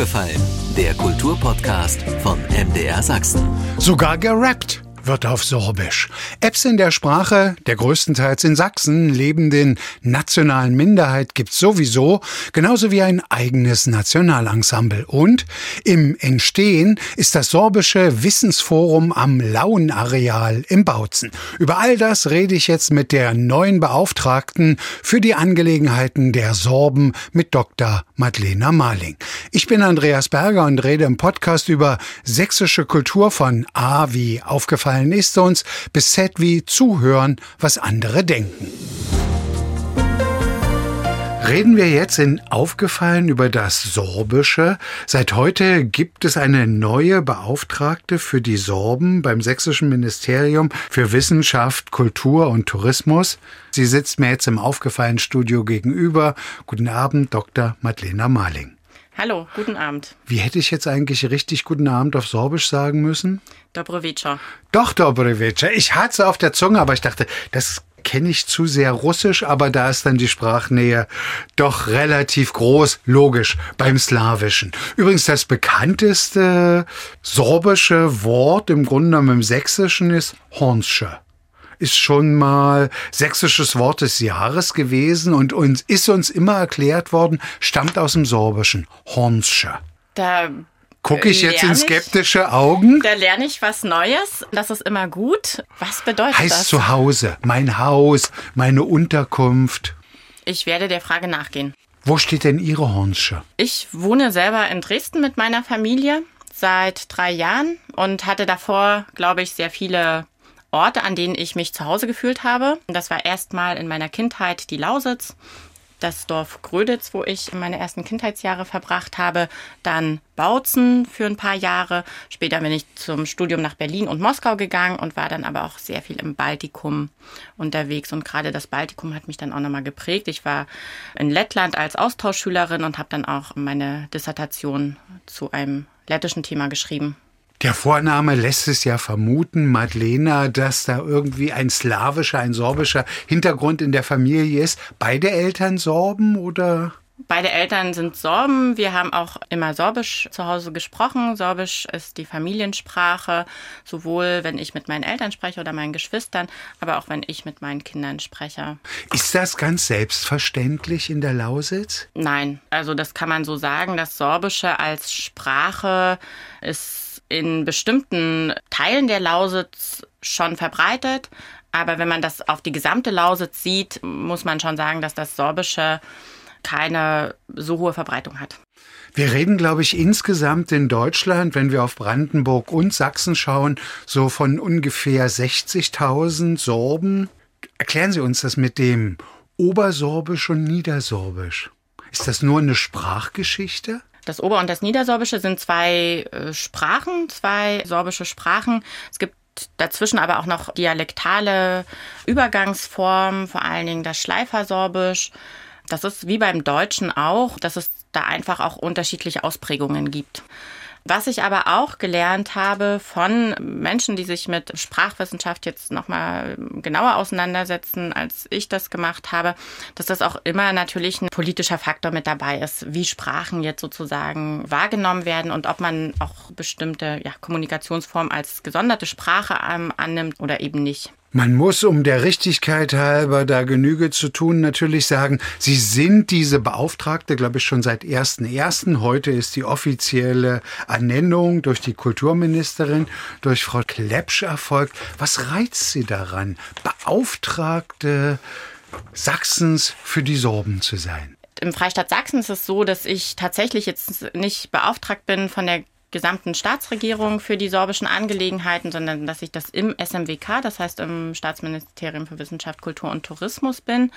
aufgefallen? Der Kulturpodcast von MDR Sachsen. Sogar gerappt wird auf Sorbisch. Apps in der Sprache der größtenteils in Sachsen lebenden nationalen Minderheit gibt's sowieso, genauso wie ein eigenes Nationalensemble. Und im Entstehen ist das sorbische Wissensforum am Lauenareal im Bautzen. Über all das rede ich jetzt mit der neuen Beauftragten für die Angelegenheiten der Sorben mit Dr. Madlena Marling. Ich bin Andreas Berger und rede im Podcast über sächsische Kultur von A wie aufgefallen aufgefallen ist uns, Z wie zuhören, was andere denken. Reden wir jetzt in Aufgefallen über das Sorbische. Seit heute gibt es eine neue Beauftragte für die Sorben beim Sächsischen Ministerium für Wissenschaft, Kultur und Tourismus. Sie sitzt mir jetzt im Aufgefallen Studio gegenüber. Guten Abend, Dr. Madlena Marling. Hallo, guten Abend. Wie hätte ich jetzt eigentlich richtig guten Abend auf Sorbisch sagen müssen? Dobrovica. Doch, Dobrovica. Ich hatte es auf der Zunge, aber ich dachte, das kenne ich zu sehr Russisch, aber da ist dann die Sprachnähe doch relativ groß, logisch, beim Slawischen. Übrigens, das bekannteste sorbische Wort im Grunde genommen im Sächsischen ist Hornsche ist schon mal sächsisches Wort des Jahres gewesen und uns ist uns immer erklärt worden, stammt aus dem Sorbischen. Hornsche. Da Gucke ich jetzt in skeptische Augen? Da lerne ich was Neues. Das ist immer gut. Was bedeutet heißt das? Heißt zu Hause, mein Haus, meine Unterkunft. Ich werde der Frage nachgehen. Wo steht denn Ihre Hornsche? Ich wohne selber in Dresden mit meiner Familie seit drei Jahren und hatte davor, glaube ich, sehr viele Orte, an denen ich mich zu Hause gefühlt habe. Das war erstmal in meiner Kindheit die Lausitz, das Dorf Gröditz, wo ich meine ersten Kindheitsjahre verbracht habe, dann Bautzen für ein paar Jahre. Später bin ich zum Studium nach Berlin und Moskau gegangen und war dann aber auch sehr viel im Baltikum unterwegs. Und gerade das Baltikum hat mich dann auch nochmal geprägt. Ich war in Lettland als Austauschschülerin und habe dann auch meine Dissertation zu einem lettischen Thema geschrieben. Der Vorname lässt es ja vermuten, Madlena, dass da irgendwie ein slawischer, ein sorbischer Hintergrund in der Familie ist. Beide Eltern Sorben oder? Beide Eltern sind Sorben. Wir haben auch immer Sorbisch zu Hause gesprochen. Sorbisch ist die Familiensprache, sowohl wenn ich mit meinen Eltern spreche oder meinen Geschwistern, aber auch wenn ich mit meinen Kindern spreche. Ist das ganz selbstverständlich in der Lausitz? Nein, also das kann man so sagen. Das Sorbische als Sprache ist in bestimmten Teilen der Lausitz schon verbreitet. Aber wenn man das auf die gesamte Lausitz sieht, muss man schon sagen, dass das Sorbische keine so hohe Verbreitung hat. Wir reden, glaube ich, insgesamt in Deutschland, wenn wir auf Brandenburg und Sachsen schauen, so von ungefähr 60.000 Sorben. Erklären Sie uns das mit dem Obersorbisch und Niedersorbisch. Ist das nur eine Sprachgeschichte? Das Ober- und das Niedersorbische sind zwei äh, Sprachen, zwei sorbische Sprachen. Es gibt dazwischen aber auch noch dialektale Übergangsformen, vor allen Dingen das Schleifersorbisch. Das ist wie beim Deutschen auch, dass es da einfach auch unterschiedliche Ausprägungen gibt. Was ich aber auch gelernt habe von Menschen, die sich mit Sprachwissenschaft jetzt nochmal genauer auseinandersetzen, als ich das gemacht habe, dass das auch immer natürlich ein politischer Faktor mit dabei ist, wie Sprachen jetzt sozusagen wahrgenommen werden und ob man auch bestimmte ja, Kommunikationsformen als gesonderte Sprache ähm, annimmt oder eben nicht. Man muss, um der Richtigkeit halber da Genüge zu tun, natürlich sagen, Sie sind diese Beauftragte, glaube ich, schon seit 1.1. Heute ist die offizielle Ernennung durch die Kulturministerin, durch Frau Klepsch erfolgt. Was reizt Sie daran, Beauftragte Sachsens für die Sorben zu sein? Im Freistaat Sachsen ist es so, dass ich tatsächlich jetzt nicht beauftragt bin von der gesamten Staatsregierung für die sorbischen Angelegenheiten, sondern dass ich das im SMWK, das heißt im Staatsministerium für Wissenschaft, Kultur und Tourismus bin.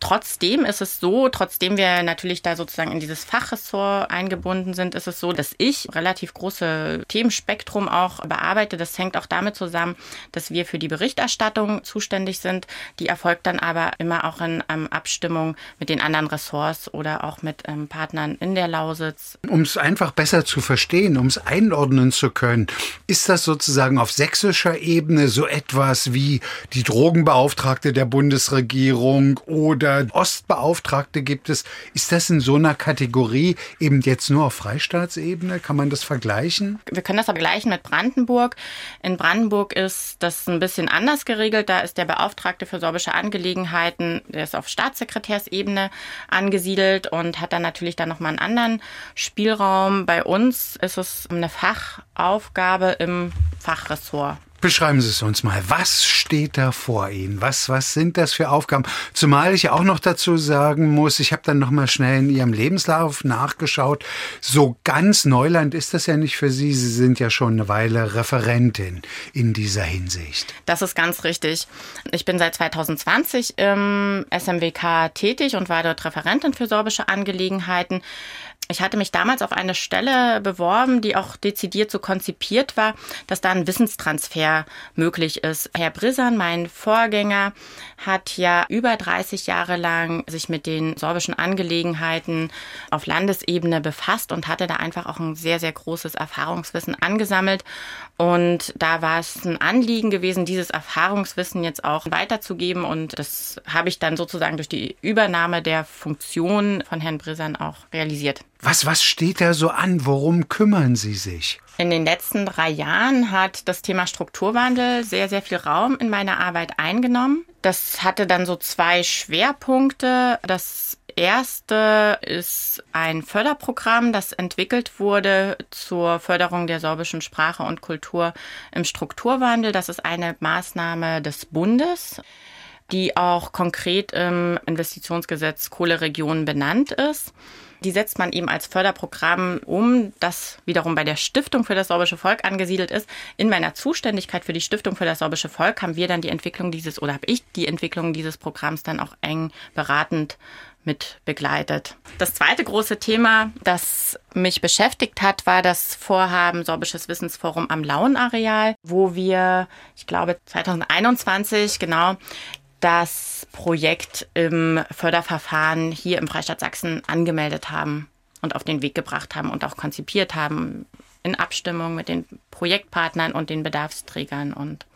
Trotzdem ist es so, trotzdem wir natürlich da sozusagen in dieses Fachressort eingebunden sind, ist es so, dass ich relativ große Themenspektrum auch bearbeite. Das hängt auch damit zusammen, dass wir für die Berichterstattung zuständig sind. Die erfolgt dann aber immer auch in ähm, Abstimmung mit den anderen Ressorts oder auch mit ähm, Partnern in der Lausitz. Um es einfach besser zu verstehen, um es einordnen zu können, ist das sozusagen auf sächsischer Ebene so etwas wie die Drogenbeauftragte der Bundesregierung oder oder Ostbeauftragte gibt es. Ist das in so einer Kategorie eben jetzt nur auf Freistaatsebene? Kann man das vergleichen? Wir können das vergleichen mit Brandenburg. In Brandenburg ist das ein bisschen anders geregelt. Da ist der Beauftragte für sorbische Angelegenheiten, der ist auf Staatssekretärsebene angesiedelt und hat dann natürlich dann nochmal einen anderen Spielraum. Bei uns ist es eine Fachaufgabe im Fachressort. Beschreiben Sie es uns mal. Was steht da vor Ihnen? Was, was sind das für Aufgaben? Zumal ich auch noch dazu sagen muss, ich habe dann noch mal schnell in Ihrem Lebenslauf nachgeschaut. So ganz Neuland ist das ja nicht für Sie. Sie sind ja schon eine Weile Referentin in dieser Hinsicht. Das ist ganz richtig. Ich bin seit 2020 im SMWK tätig und war dort Referentin für sorbische Angelegenheiten. Ich hatte mich damals auf eine Stelle beworben, die auch dezidiert so konzipiert war, dass da ein Wissenstransfer möglich ist. Herr Brissan, mein Vorgänger, hat ja über 30 Jahre lang sich mit den sorbischen Angelegenheiten auf Landesebene befasst und hatte da einfach auch ein sehr, sehr großes Erfahrungswissen angesammelt. Und da war es ein Anliegen gewesen, dieses Erfahrungswissen jetzt auch weiterzugeben. Und das habe ich dann sozusagen durch die Übernahme der Funktion von Herrn Brissan auch realisiert. Was, was steht da so an? Worum kümmern Sie sich? In den letzten drei Jahren hat das Thema Strukturwandel sehr, sehr viel Raum in meiner Arbeit eingenommen. Das hatte dann so zwei Schwerpunkte. Das erste ist ein Förderprogramm, das entwickelt wurde zur Förderung der sorbischen Sprache und Kultur im Strukturwandel. Das ist eine Maßnahme des Bundes die auch konkret im Investitionsgesetz Kohleregionen benannt ist. Die setzt man eben als Förderprogramm um, das wiederum bei der Stiftung für das sorbische Volk angesiedelt ist. In meiner Zuständigkeit für die Stiftung für das sorbische Volk haben wir dann die Entwicklung dieses oder habe ich die Entwicklung dieses Programms dann auch eng beratend mit begleitet. Das zweite große Thema, das mich beschäftigt hat, war das Vorhaben Sorbisches Wissensforum am Lauenareal, wo wir, ich glaube 2021 genau, das Projekt im Förderverfahren hier im Freistaat Sachsen angemeldet haben und auf den Weg gebracht haben und auch konzipiert haben in Abstimmung mit den Projektpartnern und den Bedarfsträgern. Und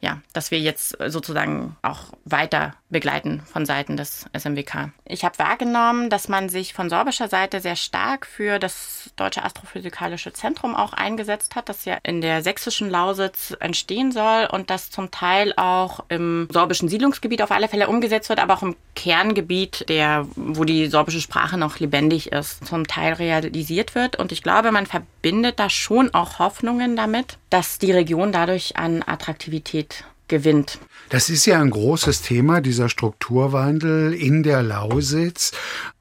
ja, dass wir jetzt sozusagen auch weiter begleiten von Seiten des SMWK. Ich habe wahrgenommen, dass man sich von sorbischer Seite sehr stark für das Deutsche Astrophysikalische Zentrum auch eingesetzt hat, das ja in der sächsischen Lausitz entstehen soll und das zum Teil auch im sorbischen Siedlungsgebiet auf alle Fälle umgesetzt wird, aber auch im Kerngebiet, der, wo die sorbische Sprache noch lebendig ist, zum Teil realisiert wird. Und ich glaube, man verbindet da schon auch Hoffnungen damit, dass die Region dadurch an Attraktivität gewinnt. Das ist ja ein großes Thema, dieser Strukturwandel in der Lausitz.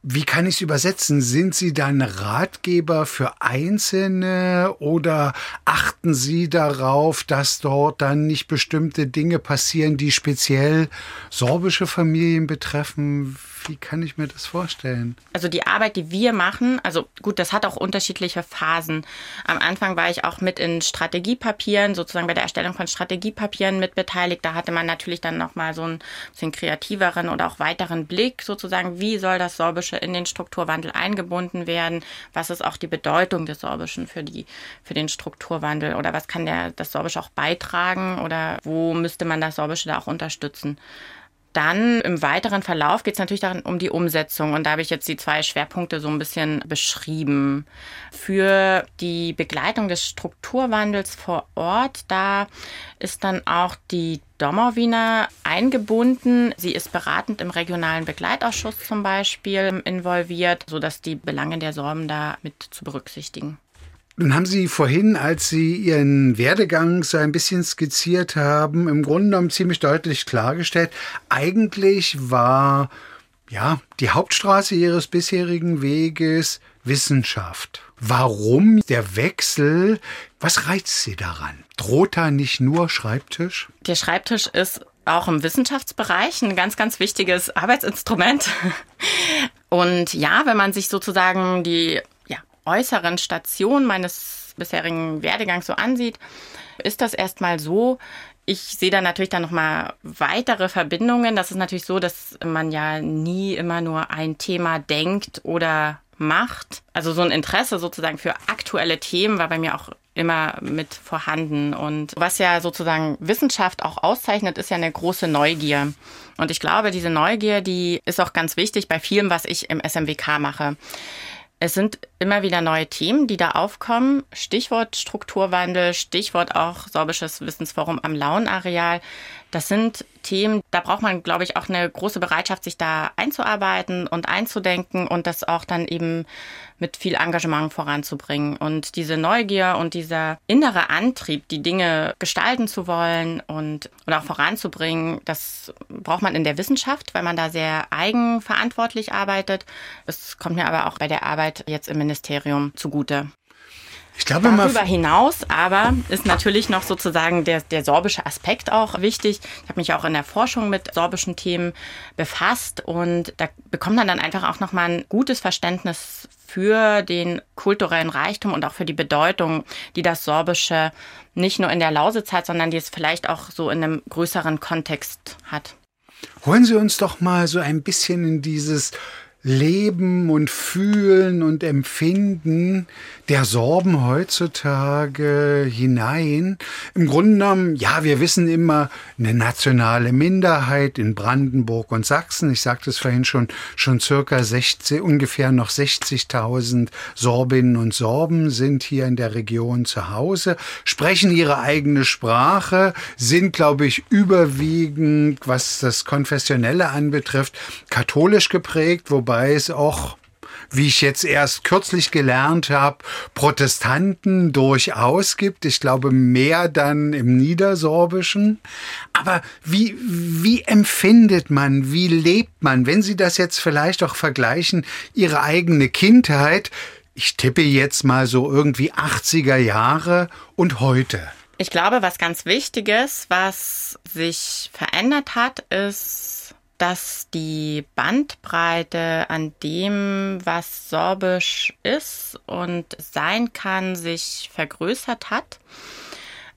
Wie kann ich es übersetzen? Sind Sie dann Ratgeber für Einzelne oder achten Sie darauf, dass dort dann nicht bestimmte Dinge passieren, die speziell sorbische Familien betreffen? Wie kann ich mir das vorstellen? Also die Arbeit, die wir machen, also gut, das hat auch unterschiedliche Phasen. Am Anfang war ich auch mit in Strategiepapieren, sozusagen bei der Erstellung von Strategiepapieren mit beteiligt. Da hatte man natürlich dann nochmal so einen bisschen kreativeren oder auch weiteren Blick, sozusagen, wie soll das sorbische in den Strukturwandel eingebunden werden? Was ist auch die Bedeutung des Sorbischen für, die, für den Strukturwandel? Oder was kann der, das Sorbische auch beitragen? Oder wo müsste man das Sorbische da auch unterstützen? Dann im weiteren Verlauf geht es natürlich darum, um die Umsetzung. Und da habe ich jetzt die zwei Schwerpunkte so ein bisschen beschrieben. Für die Begleitung des Strukturwandels vor Ort, da ist dann auch die Domowina eingebunden. Sie ist beratend im regionalen Begleitausschuss zum Beispiel involviert, sodass die Belange der Sorben da mit zu berücksichtigen. Nun haben Sie vorhin, als Sie Ihren Werdegang so ein bisschen skizziert haben, im Grunde genommen ziemlich deutlich klargestellt, eigentlich war ja die Hauptstraße Ihres bisherigen Weges Wissenschaft. Warum der Wechsel? Was reizt Sie daran? Droht da nicht nur Schreibtisch? Der Schreibtisch ist auch im Wissenschaftsbereich ein ganz, ganz wichtiges Arbeitsinstrument. Und ja, wenn man sich sozusagen die äußeren Station meines bisherigen Werdegangs so ansieht, ist das erstmal so, ich sehe da natürlich dann nochmal weitere Verbindungen. Das ist natürlich so, dass man ja nie immer nur ein Thema denkt oder macht. Also so ein Interesse sozusagen für aktuelle Themen war bei mir auch immer mit vorhanden. Und was ja sozusagen Wissenschaft auch auszeichnet, ist ja eine große Neugier. Und ich glaube, diese Neugier, die ist auch ganz wichtig bei vielem, was ich im SMWK mache. Es sind immer wieder neue Themen, die da aufkommen. Stichwort Strukturwandel, Stichwort auch Sorbisches Wissensforum am Launareal. Das sind Themen, da braucht man, glaube ich, auch eine große Bereitschaft, sich da einzuarbeiten und einzudenken und das auch dann eben mit viel Engagement voranzubringen. Und diese Neugier und dieser innere Antrieb, die Dinge gestalten zu wollen und, und auch voranzubringen, das braucht man in der Wissenschaft, weil man da sehr eigenverantwortlich arbeitet. Es kommt mir aber auch bei der Arbeit jetzt im Ministerium zugute. Ich glaube Darüber hinaus aber ist natürlich noch sozusagen der, der sorbische Aspekt auch wichtig. Ich habe mich auch in der Forschung mit sorbischen Themen befasst und da bekommt man dann einfach auch nochmal ein gutes Verständnis für den kulturellen Reichtum und auch für die Bedeutung, die das Sorbische nicht nur in der Lausitz hat, sondern die es vielleicht auch so in einem größeren Kontext hat. Holen Sie uns doch mal so ein bisschen in dieses Leben und Fühlen und Empfinden der Sorben heutzutage hinein. Im Grunde genommen, ja, wir wissen immer, eine nationale Minderheit in Brandenburg und Sachsen. Ich sagte es vorhin schon, schon circa 60, ungefähr noch 60.000 Sorbinnen und Sorben sind hier in der Region zu Hause, sprechen ihre eigene Sprache, sind, glaube ich, überwiegend, was das Konfessionelle anbetrifft, katholisch geprägt, wobei wobei es auch wie ich jetzt erst kürzlich gelernt habe, Protestanten durchaus gibt. Ich glaube, mehr dann im Niedersorbischen. Aber wie, wie empfindet man, wie lebt man, wenn Sie das jetzt vielleicht auch vergleichen, Ihre eigene Kindheit, ich tippe jetzt mal so irgendwie 80er Jahre und heute? Ich glaube, was ganz Wichtiges, was sich verändert hat, ist, dass die Bandbreite an dem, was Sorbisch ist und sein kann, sich vergrößert hat.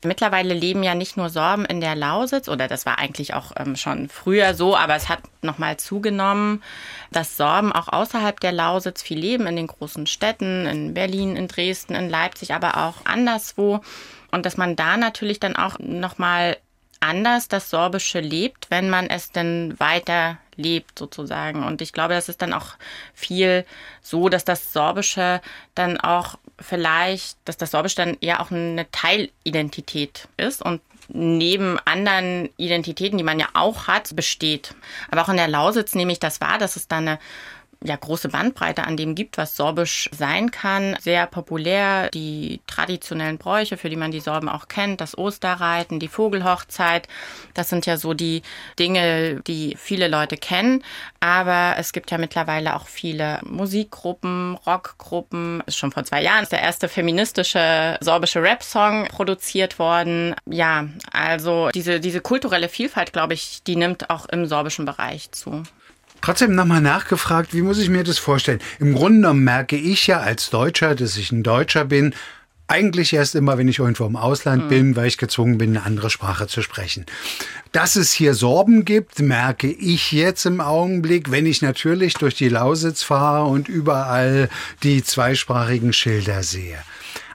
Mittlerweile leben ja nicht nur Sorben in der Lausitz, oder das war eigentlich auch ähm, schon früher so, aber es hat nochmal zugenommen, dass Sorben auch außerhalb der Lausitz viel leben, in den großen Städten, in Berlin, in Dresden, in Leipzig, aber auch anderswo. Und dass man da natürlich dann auch nochmal anders das Sorbische lebt, wenn man es denn weiter lebt sozusagen. Und ich glaube, das ist dann auch viel so, dass das Sorbische dann auch vielleicht, dass das Sorbische dann eher auch eine Teilidentität ist und neben anderen Identitäten, die man ja auch hat, besteht. Aber auch in der Lausitz nehme ich das wahr, dass es da eine ja, große Bandbreite an dem gibt, was Sorbisch sein kann. Sehr populär die traditionellen Bräuche, für die man die Sorben auch kennt, das Osterreiten, die Vogelhochzeit. Das sind ja so die Dinge, die viele Leute kennen. Aber es gibt ja mittlerweile auch viele Musikgruppen, Rockgruppen. Ist schon vor zwei Jahren ist der erste feministische sorbische Rap-Song produziert worden. Ja, also diese, diese kulturelle Vielfalt, glaube ich, die nimmt auch im sorbischen Bereich zu. Trotzdem nochmal nachgefragt, wie muss ich mir das vorstellen? Im Grunde genommen merke ich ja als Deutscher, dass ich ein Deutscher bin, eigentlich erst immer, wenn ich irgendwo im Ausland mhm. bin, weil ich gezwungen bin, eine andere Sprache zu sprechen. Dass es hier Sorben gibt, merke ich jetzt im Augenblick, wenn ich natürlich durch die Lausitz fahre und überall die zweisprachigen Schilder sehe.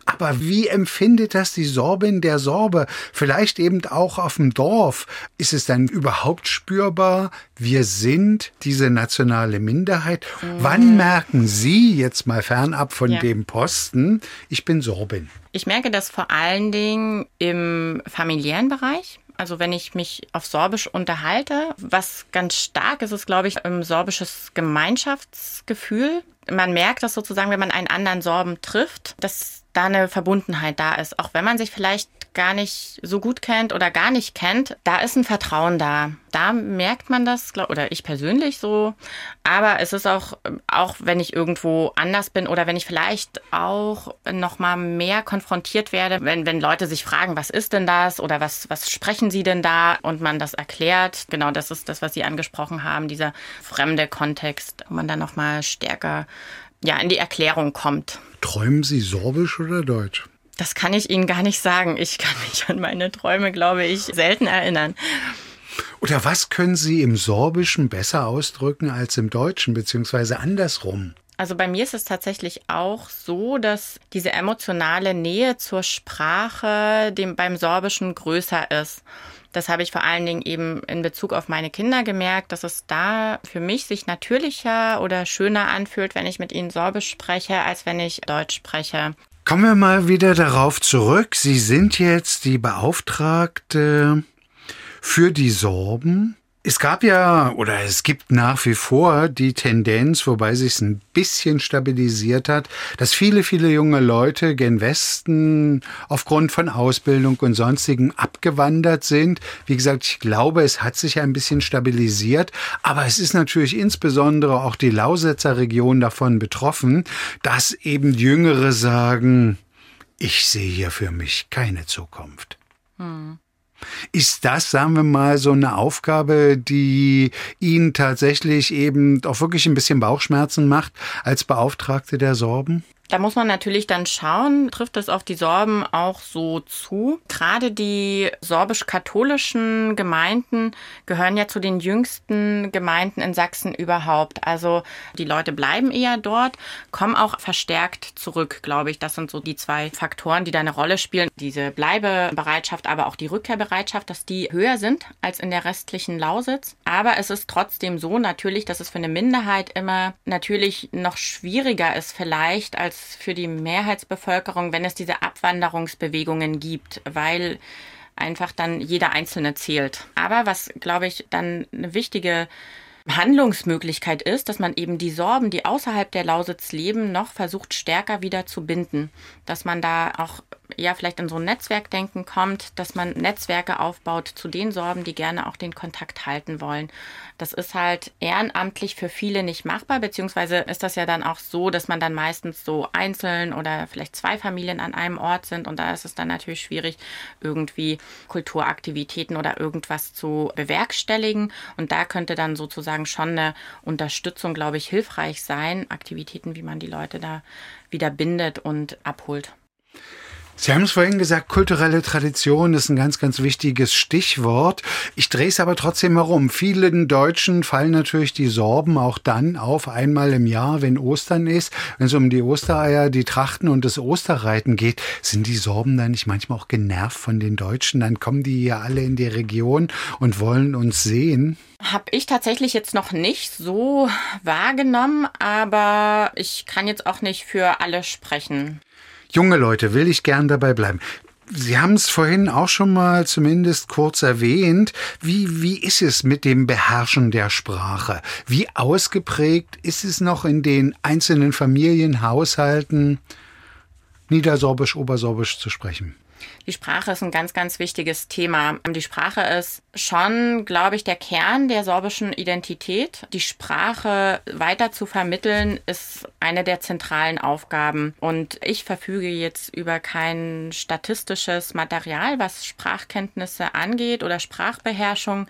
Aber wie empfindet das die Sorbin der Sorbe? Vielleicht eben auch auf dem Dorf. Ist es dann überhaupt spürbar? Wir sind diese nationale Minderheit. Mhm. Wann merken Sie jetzt mal fernab von ja. dem Posten, ich bin Sorbin? Ich merke das vor allen Dingen im familiären Bereich. Also wenn ich mich auf Sorbisch unterhalte, was ganz stark ist, ist, glaube ich, ein sorbisches Gemeinschaftsgefühl. Man merkt das sozusagen, wenn man einen anderen Sorben trifft, dass da eine Verbundenheit da ist. Auch wenn man sich vielleicht gar nicht so gut kennt oder gar nicht kennt, da ist ein Vertrauen da. Da merkt man das, oder ich persönlich so. Aber es ist auch, auch wenn ich irgendwo anders bin oder wenn ich vielleicht auch noch mal mehr konfrontiert werde, wenn, wenn Leute sich fragen, was ist denn das oder was, was sprechen sie denn da und man das erklärt. Genau, das ist das, was Sie angesprochen haben, dieser fremde Kontext, wo man dann noch mal stärker ja, in die Erklärung kommt. Träumen Sie Sorbisch oder Deutsch? Das kann ich Ihnen gar nicht sagen. Ich kann mich an meine Träume, glaube ich, selten erinnern. Oder was können Sie im Sorbischen besser ausdrücken als im Deutschen, beziehungsweise andersrum? Also bei mir ist es tatsächlich auch so, dass diese emotionale Nähe zur Sprache dem beim Sorbischen größer ist. Das habe ich vor allen Dingen eben in Bezug auf meine Kinder gemerkt, dass es da für mich sich natürlicher oder schöner anfühlt, wenn ich mit ihnen Sorbisch spreche, als wenn ich Deutsch spreche. Kommen wir mal wieder darauf zurück. Sie sind jetzt die Beauftragte für die Sorben. Es gab ja oder es gibt nach wie vor die Tendenz, wobei sich es ein bisschen stabilisiert hat, dass viele, viele junge Leute gen Westen aufgrund von Ausbildung und sonstigen abgewandert sind. Wie gesagt, ich glaube, es hat sich ein bisschen stabilisiert, aber es ist natürlich insbesondere auch die Lausitzer Region davon betroffen, dass eben Jüngere sagen, ich sehe hier für mich keine Zukunft. Hm. Ist das, sagen wir mal, so eine Aufgabe, die Ihnen tatsächlich eben auch wirklich ein bisschen Bauchschmerzen macht als Beauftragte der Sorben? Da muss man natürlich dann schauen, trifft es auf die Sorben auch so zu. Gerade die sorbisch-katholischen Gemeinden gehören ja zu den jüngsten Gemeinden in Sachsen überhaupt. Also die Leute bleiben eher dort, kommen auch verstärkt zurück, glaube ich. Das sind so die zwei Faktoren, die da eine Rolle spielen. Diese Bleibebereitschaft, aber auch die Rückkehrbereitschaft, dass die höher sind als in der restlichen Lausitz. Aber es ist trotzdem so natürlich, dass es für eine Minderheit immer natürlich noch schwieriger ist vielleicht als als für die Mehrheitsbevölkerung, wenn es diese Abwanderungsbewegungen gibt, weil einfach dann jeder Einzelne zählt. Aber was, glaube ich, dann eine wichtige Handlungsmöglichkeit ist, dass man eben die Sorben, die außerhalb der Lausitz leben, noch versucht stärker wieder zu binden. Dass man da auch ja vielleicht in so ein Netzwerkdenken kommt, dass man Netzwerke aufbaut zu den Sorben, die gerne auch den Kontakt halten wollen. Das ist halt ehrenamtlich für viele nicht machbar, beziehungsweise ist das ja dann auch so, dass man dann meistens so einzeln oder vielleicht zwei Familien an einem Ort sind und da ist es dann natürlich schwierig, irgendwie Kulturaktivitäten oder irgendwas zu bewerkstelligen und da könnte dann sozusagen schon eine Unterstützung, glaube ich, hilfreich sein, Aktivitäten, wie man die Leute da wieder bindet und abholt. Sie haben es vorhin gesagt, kulturelle Tradition ist ein ganz, ganz wichtiges Stichwort. Ich drehe es aber trotzdem herum. Vielen Deutschen fallen natürlich die Sorben auch dann auf, einmal im Jahr, wenn Ostern ist, wenn es um die Ostereier, die Trachten und das Osterreiten geht. Sind die Sorben dann nicht manchmal auch genervt von den Deutschen? Dann kommen die ja alle in die Region und wollen uns sehen. Habe ich tatsächlich jetzt noch nicht so wahrgenommen, aber ich kann jetzt auch nicht für alle sprechen junge Leute will ich gern dabei bleiben. Sie haben es vorhin auch schon mal zumindest kurz erwähnt. Wie, wie ist es mit dem Beherrschen der Sprache? Wie ausgeprägt ist es noch in den einzelnen Familienhaushalten, Niedersorbisch, Obersorbisch zu sprechen? Die Sprache ist ein ganz, ganz wichtiges Thema. Die Sprache ist schon, glaube ich, der Kern der sorbischen Identität. Die Sprache weiter zu vermitteln ist eine der zentralen Aufgaben. Und ich verfüge jetzt über kein statistisches Material, was Sprachkenntnisse angeht oder Sprachbeherrschung.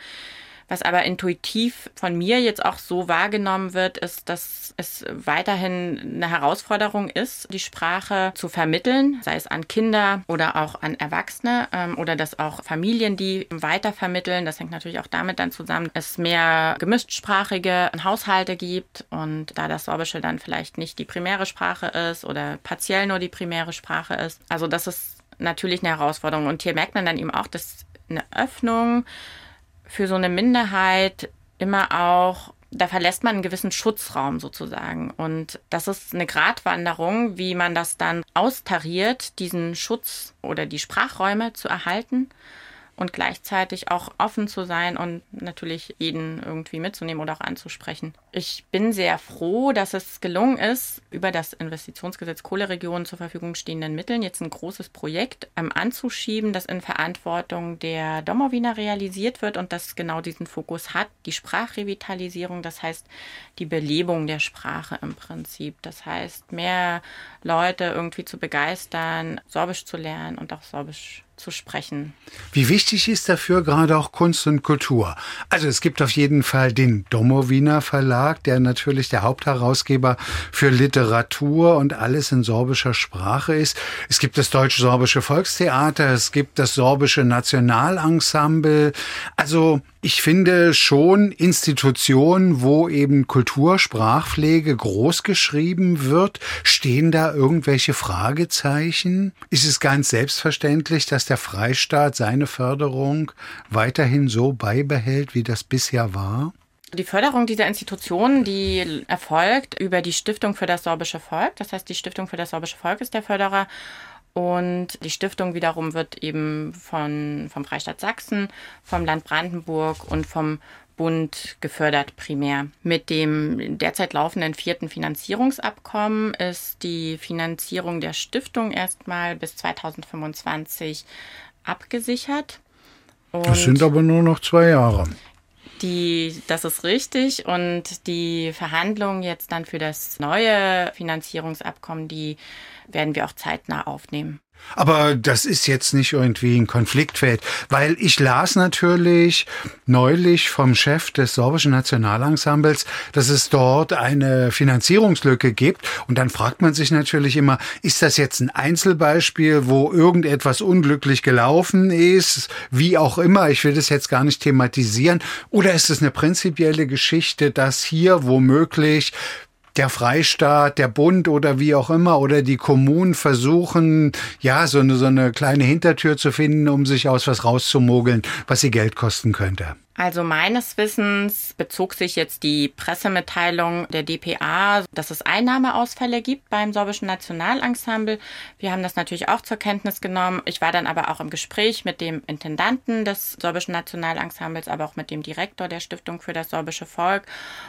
Was aber intuitiv von mir jetzt auch so wahrgenommen wird, ist, dass es weiterhin eine Herausforderung ist, die Sprache zu vermitteln, sei es an Kinder oder auch an Erwachsene ähm, oder dass auch Familien die weiter vermitteln. Das hängt natürlich auch damit dann zusammen, dass es mehr gemischtsprachige Haushalte gibt und da das Sorbische dann vielleicht nicht die primäre Sprache ist oder partiell nur die primäre Sprache ist. Also das ist natürlich eine Herausforderung. Und hier merkt man dann eben auch, dass eine Öffnung für so eine Minderheit immer auch, da verlässt man einen gewissen Schutzraum sozusagen. Und das ist eine Gratwanderung, wie man das dann austariert, diesen Schutz oder die Sprachräume zu erhalten und gleichzeitig auch offen zu sein und natürlich jeden irgendwie mitzunehmen oder auch anzusprechen. Ich bin sehr froh, dass es gelungen ist, über das Investitionsgesetz Kohleregionen zur Verfügung stehenden Mitteln jetzt ein großes Projekt ähm, anzuschieben, das in Verantwortung der Domowiner realisiert wird und das genau diesen Fokus hat, die Sprachrevitalisierung, das heißt die Belebung der Sprache im Prinzip. Das heißt, mehr Leute irgendwie zu begeistern, Sorbisch zu lernen und auch Sorbisch zu sprechen. Wie wichtig ist dafür gerade auch Kunst und Kultur? Also es gibt auf jeden Fall den Domowiner Verlag, Verlag, der natürlich der Hauptherausgeber für Literatur und alles in sorbischer Sprache ist. Es gibt das Deutsch-Sorbische Volkstheater, es gibt das Sorbische Nationalensemble. Also ich finde schon Institutionen, wo eben Kultursprachpflege groß geschrieben wird, stehen da irgendwelche Fragezeichen? Ist es ganz selbstverständlich, dass der Freistaat seine Förderung weiterhin so beibehält, wie das bisher war? Die Förderung dieser Institutionen, die erfolgt über die Stiftung für das sorbische Volk. Das heißt, die Stiftung für das sorbische Volk ist der Förderer und die Stiftung wiederum wird eben von, vom Freistaat Sachsen, vom Land Brandenburg und vom Bund gefördert primär. Mit dem derzeit laufenden vierten Finanzierungsabkommen ist die Finanzierung der Stiftung erstmal bis 2025 abgesichert. Und das sind aber nur noch zwei Jahre. Die, das ist richtig. Und die Verhandlungen jetzt dann für das neue Finanzierungsabkommen, die werden wir auch zeitnah aufnehmen. Aber das ist jetzt nicht irgendwie ein Konfliktfeld, weil ich las natürlich neulich vom Chef des sorbischen Nationalensembles, dass es dort eine Finanzierungslücke gibt. Und dann fragt man sich natürlich immer, ist das jetzt ein Einzelbeispiel, wo irgendetwas unglücklich gelaufen ist, wie auch immer, ich will das jetzt gar nicht thematisieren, oder ist es eine prinzipielle Geschichte, dass hier womöglich der Freistaat, der Bund oder wie auch immer oder die Kommunen versuchen, ja, so eine, so eine kleine Hintertür zu finden, um sich aus was rauszumogeln, was sie Geld kosten könnte. Also meines Wissens bezog sich jetzt die Pressemitteilung der DPA, dass es Einnahmeausfälle gibt beim sorbischen Nationalensemble. Wir haben das natürlich auch zur Kenntnis genommen. Ich war dann aber auch im Gespräch mit dem Intendanten des sorbischen Nationalensembles, aber auch mit dem Direktor der Stiftung für das sorbische Volk.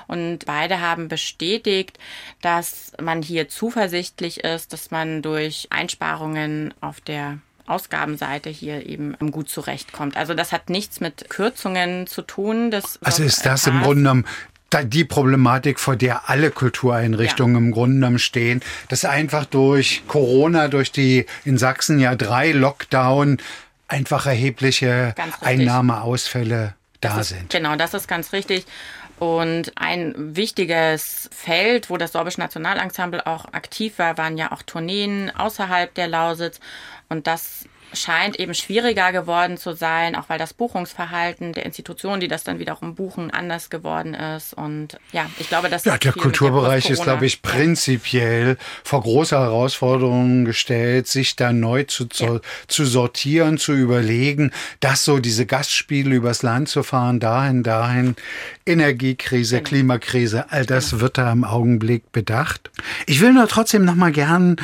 Und beide haben bestätigt, dass man hier zuversichtlich ist, dass man durch Einsparungen auf der Ausgabenseite hier eben gut zurechtkommt. Also das hat nichts mit Kürzungen zu tun. Das also ist das im Grunde genommen die Problematik, vor der alle Kultureinrichtungen ja. im Grunde genommen stehen, dass einfach durch Corona, durch die in Sachsen ja drei Lockdown einfach erhebliche Einnahmeausfälle da sind. Genau, das ist ganz richtig. Und ein wichtiges Feld, wo das Sorbische Nationalensemble auch aktiv war, waren ja auch Tourneen außerhalb der Lausitz. Und das scheint eben schwieriger geworden zu sein, auch weil das Buchungsverhalten der Institutionen, die das dann wiederum buchen, anders geworden ist. Und ja, ich glaube, dass ja, der Kulturbereich der ist, glaube ich, prinzipiell vor große Herausforderungen gestellt, sich da neu zu, ja. zu sortieren, zu überlegen, dass so diese Gastspiele übers Land zu fahren, dahin, dahin, Energiekrise, genau. Klimakrise, all das genau. wird da im Augenblick bedacht. Ich will nur trotzdem noch mal gern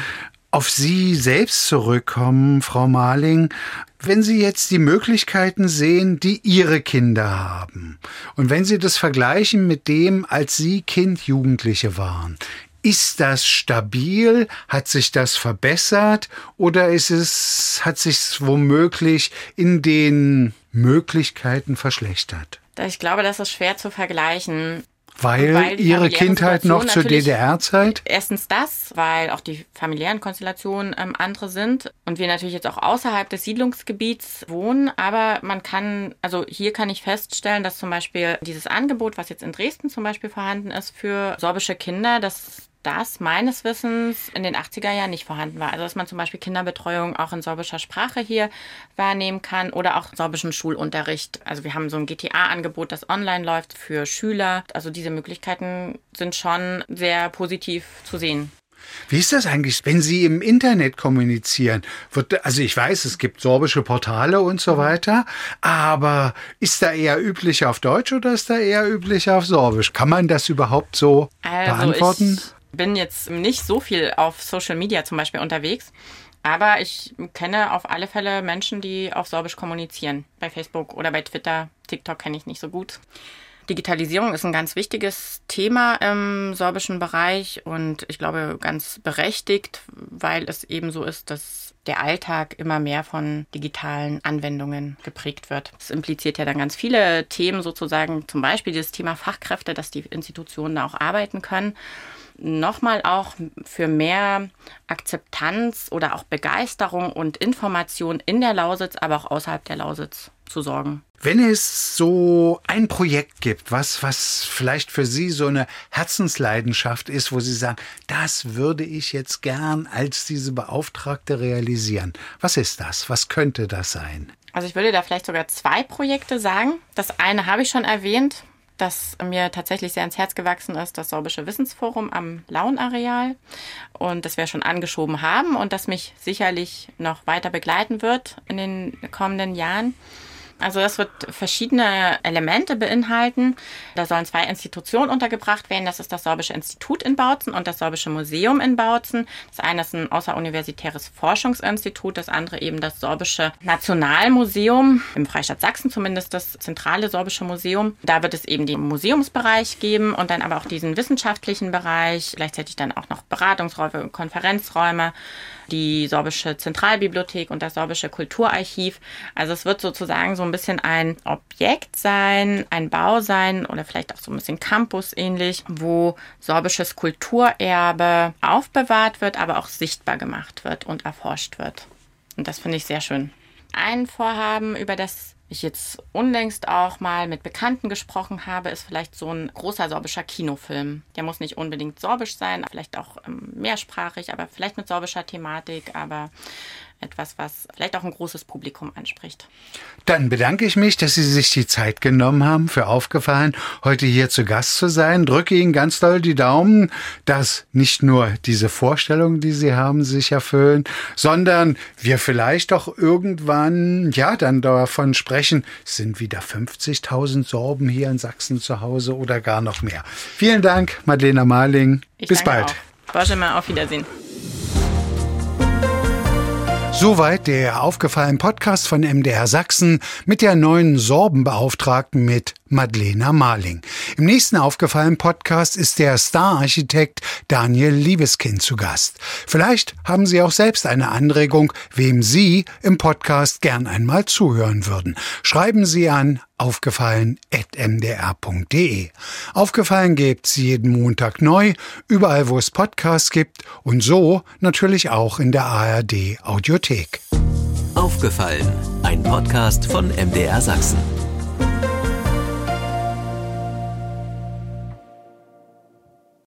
auf Sie selbst zurückkommen, Frau Marling. Wenn Sie jetzt die Möglichkeiten sehen, die Ihre Kinder haben, und wenn Sie das vergleichen mit dem, als Sie Kind, Jugendliche waren, ist das stabil? Hat sich das verbessert? Oder ist es, hat sich womöglich in den Möglichkeiten verschlechtert? Ich glaube, das ist schwer zu vergleichen. Weil, weil ihre Kindheit noch zur DDR-Zeit? Erstens das, weil auch die familiären Konstellationen ähm, andere sind und wir natürlich jetzt auch außerhalb des Siedlungsgebiets wohnen. Aber man kann, also hier kann ich feststellen, dass zum Beispiel dieses Angebot, was jetzt in Dresden zum Beispiel vorhanden ist für sorbische Kinder, das das meines Wissens in den 80er Jahren nicht vorhanden war. Also dass man zum Beispiel Kinderbetreuung auch in sorbischer Sprache hier wahrnehmen kann oder auch sorbischen Schulunterricht. Also wir haben so ein GTA-Angebot, das online läuft für Schüler. Also diese Möglichkeiten sind schon sehr positiv zu sehen. Wie ist das eigentlich, wenn Sie im Internet kommunizieren? Wird, also ich weiß, es gibt sorbische Portale und so weiter, aber ist da eher üblich auf Deutsch oder ist da eher üblich auf Sorbisch? Kann man das überhaupt so also beantworten? Ich bin jetzt nicht so viel auf Social Media zum Beispiel unterwegs. Aber ich kenne auf alle Fälle Menschen, die auf Sorbisch kommunizieren. Bei Facebook oder bei Twitter. TikTok kenne ich nicht so gut. Digitalisierung ist ein ganz wichtiges Thema im sorbischen Bereich und ich glaube ganz berechtigt, weil es eben so ist, dass der Alltag immer mehr von digitalen Anwendungen geprägt wird. Das impliziert ja dann ganz viele Themen sozusagen, zum Beispiel das Thema Fachkräfte, dass die Institutionen da auch arbeiten können nochmal auch für mehr Akzeptanz oder auch Begeisterung und Information in der Lausitz, aber auch außerhalb der Lausitz zu sorgen. Wenn es so ein Projekt gibt, was, was vielleicht für Sie so eine Herzensleidenschaft ist, wo Sie sagen, das würde ich jetzt gern als diese Beauftragte realisieren. Was ist das? Was könnte das sein? Also ich würde da vielleicht sogar zwei Projekte sagen. Das eine habe ich schon erwähnt, das mir tatsächlich sehr ins Herz gewachsen ist, das Sorbische Wissensforum am Launareal und das wir schon angeschoben haben und das mich sicherlich noch weiter begleiten wird in den kommenden Jahren. Also das wird verschiedene Elemente beinhalten. Da sollen zwei Institutionen untergebracht werden. Das ist das Sorbische Institut in Bautzen und das Sorbische Museum in Bautzen. Das eine ist ein außeruniversitäres Forschungsinstitut, das andere eben das Sorbische Nationalmuseum, im Freistaat Sachsen zumindest das zentrale Sorbische Museum. Da wird es eben den Museumsbereich geben und dann aber auch diesen wissenschaftlichen Bereich, gleichzeitig dann auch noch Beratungsräume, Konferenzräume die Sorbische Zentralbibliothek und das Sorbische Kulturarchiv. Also es wird sozusagen so ein bisschen ein Objekt sein, ein Bau sein oder vielleicht auch so ein bisschen Campus ähnlich, wo sorbisches Kulturerbe aufbewahrt wird, aber auch sichtbar gemacht wird und erforscht wird. Und das finde ich sehr schön. Ein Vorhaben, über das ich jetzt unlängst auch mal mit Bekannten gesprochen habe, ist vielleicht so ein großer sorbischer Kinofilm. Der muss nicht unbedingt sorbisch sein, vielleicht auch ähm, mehrsprachig, aber vielleicht mit sorbischer Thematik, aber etwas, was vielleicht auch ein großes Publikum anspricht. Dann bedanke ich mich, dass Sie sich die Zeit genommen haben, für aufgefallen, heute hier zu Gast zu sein. Drücke Ihnen ganz doll die Daumen, dass nicht nur diese Vorstellungen, die Sie haben, sich erfüllen, sondern wir vielleicht auch irgendwann, ja, dann davon sprechen, sind wieder 50.000 Sorben hier in Sachsen zu Hause oder gar noch mehr. Vielen Dank, Madeleine Marling. Ich Bis bald. Auch. Benjamin, auf Wiedersehen. Soweit der aufgefallene Podcast von MDR Sachsen mit der neuen Sorbenbeauftragten mit Madlena Marling. Im nächsten aufgefallenen Podcast ist der Stararchitekt Daniel Liebeskind zu Gast. Vielleicht haben Sie auch selbst eine Anregung, wem Sie im Podcast gern einmal zuhören würden. Schreiben Sie an aufgefallen.mdr.de. Aufgefallen gibt's jeden Montag neu, überall wo es Podcasts gibt und so natürlich auch in der ARD Audiothek. Aufgefallen, ein Podcast von MDR Sachsen.